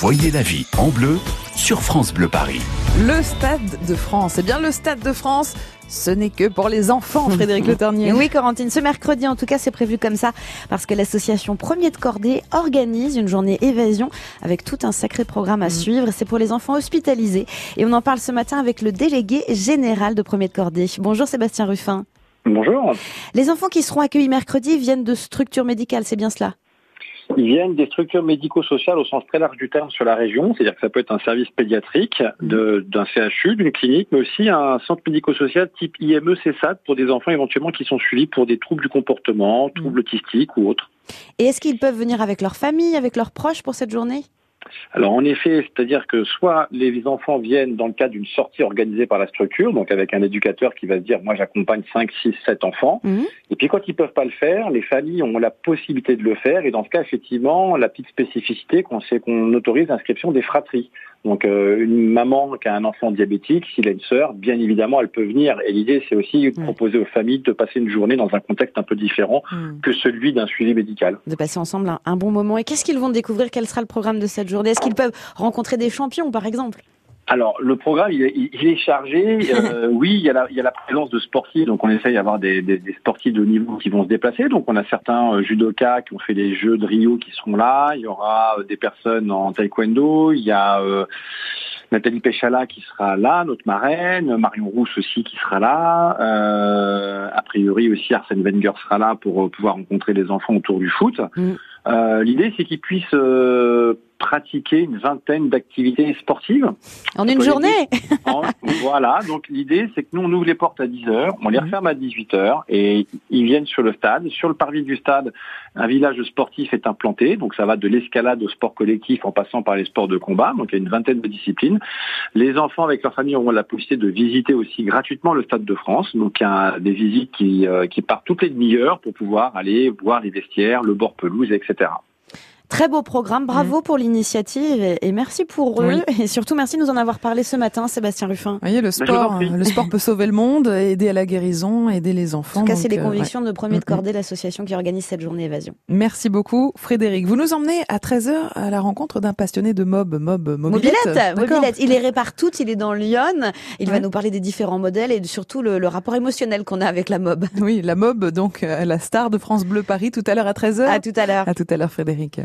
Voyez la vie en bleu sur France Bleu Paris. Le Stade de France. Eh bien, le Stade de France, ce n'est que pour les enfants, Frédéric Le Ternier. Oui, Corentine, ce mercredi, en tout cas, c'est prévu comme ça, parce que l'association Premier de Cordée organise une journée évasion avec tout un sacré programme à suivre. C'est pour les enfants hospitalisés. Et on en parle ce matin avec le délégué général de Premier de Cordée. Bonjour Sébastien Ruffin. Bonjour. Les enfants qui seront accueillis mercredi viennent de structures médicales, c'est bien cela? Ils viennent des structures médico-sociales au sens très large du terme sur la région, c'est-à-dire que ça peut être un service pédiatrique de- d'un CHU, d'une clinique, mais aussi un centre médico-social type IME, CESAD pour des enfants éventuellement qui sont suivis pour des troubles du comportement, troubles autistiques ou autres. Et est-ce qu'ils peuvent venir avec leur famille, avec leurs proches pour cette journée? Alors en effet, c'est-à-dire que soit les enfants viennent dans le cadre d'une sortie organisée par la structure, donc avec un éducateur qui va se dire moi j'accompagne 5, 6, 7 enfants, Mhm. et puis quand ils peuvent pas le faire, les familles ont la possibilité de le faire, et dans ce cas effectivement la petite spécificité qu'on c'est qu'on autorise l'inscription des fratries. Donc euh, une maman qui a un enfant diabétique, s'il a une sœur, bien évidemment elle peut venir, et l'idée c'est aussi de proposer aux familles de passer une journée dans un contexte un peu différent que celui d'un suivi médical. De passer ensemble un, un bon moment. Et qu'est-ce qu'ils vont découvrir? Quel sera le programme de cette journée? Est-ce qu'ils peuvent rencontrer des champions, par exemple? Alors, le programme, il est, il est chargé. Euh, oui, il y, a la, il y a la présence de sportifs, donc on essaye d'avoir des, des, des sportifs de haut niveau qui vont se déplacer. Donc, on a certains euh, judokas qui ont fait les Jeux de Rio qui seront là. Il y aura euh, des personnes en taekwondo. Il y a euh, Nathalie Péchala qui sera là, notre marraine. Marion Rousse aussi qui sera là. Euh, a priori aussi, Arsène Wenger sera là pour euh, pouvoir rencontrer les enfants autour du foot. Mm. Euh, L'idée, c'est qu'ils puissent euh, pratiquer une vingtaine d'activités sportives. En une journée En- voilà, donc l'idée c'est que nous on ouvre les portes à 10h, on les referme à 18h et ils viennent sur le stade. Sur le parvis du stade, un village sportif est implanté, donc ça va de l'escalade au sport collectif en passant par les sports de combat, donc il y a une vingtaine de disciplines. Les enfants avec leur famille auront la possibilité de visiter aussi gratuitement le stade de France, donc il y a des visites qui, euh, qui partent toutes les demi-heures pour pouvoir aller voir les vestiaires, le bord pelouse, etc. Très beau programme, bravo pour l'initiative et, et merci pour eux. Oui. Et surtout, merci de nous en avoir parlé ce matin, Sébastien Ruffin. Vous voyez, le vous sport, le sport peut sauver le monde, aider à la guérison, aider les enfants. En tout cas, c'est les euh, convictions de Premier de Mm, mm. Cordée, l'association qui organise cette journée évasion. ouais. Merci beaucoup, Frédéric. Vous nous emmenez à 13h à la rencontre d'un passionné de mob, mob, mobilette. D'accord. mobilette. Il est répartout, il est dans Lyon. Il va Ouais. nous parler des différents modèles et surtout le, le rapport émotionnel qu'on a avec la mob. Oui, la mob, donc, euh, la star de France Bleu Paris, tout à l'heure à 13h. À tout à l'heure. À tout à l'heure, Frédéric.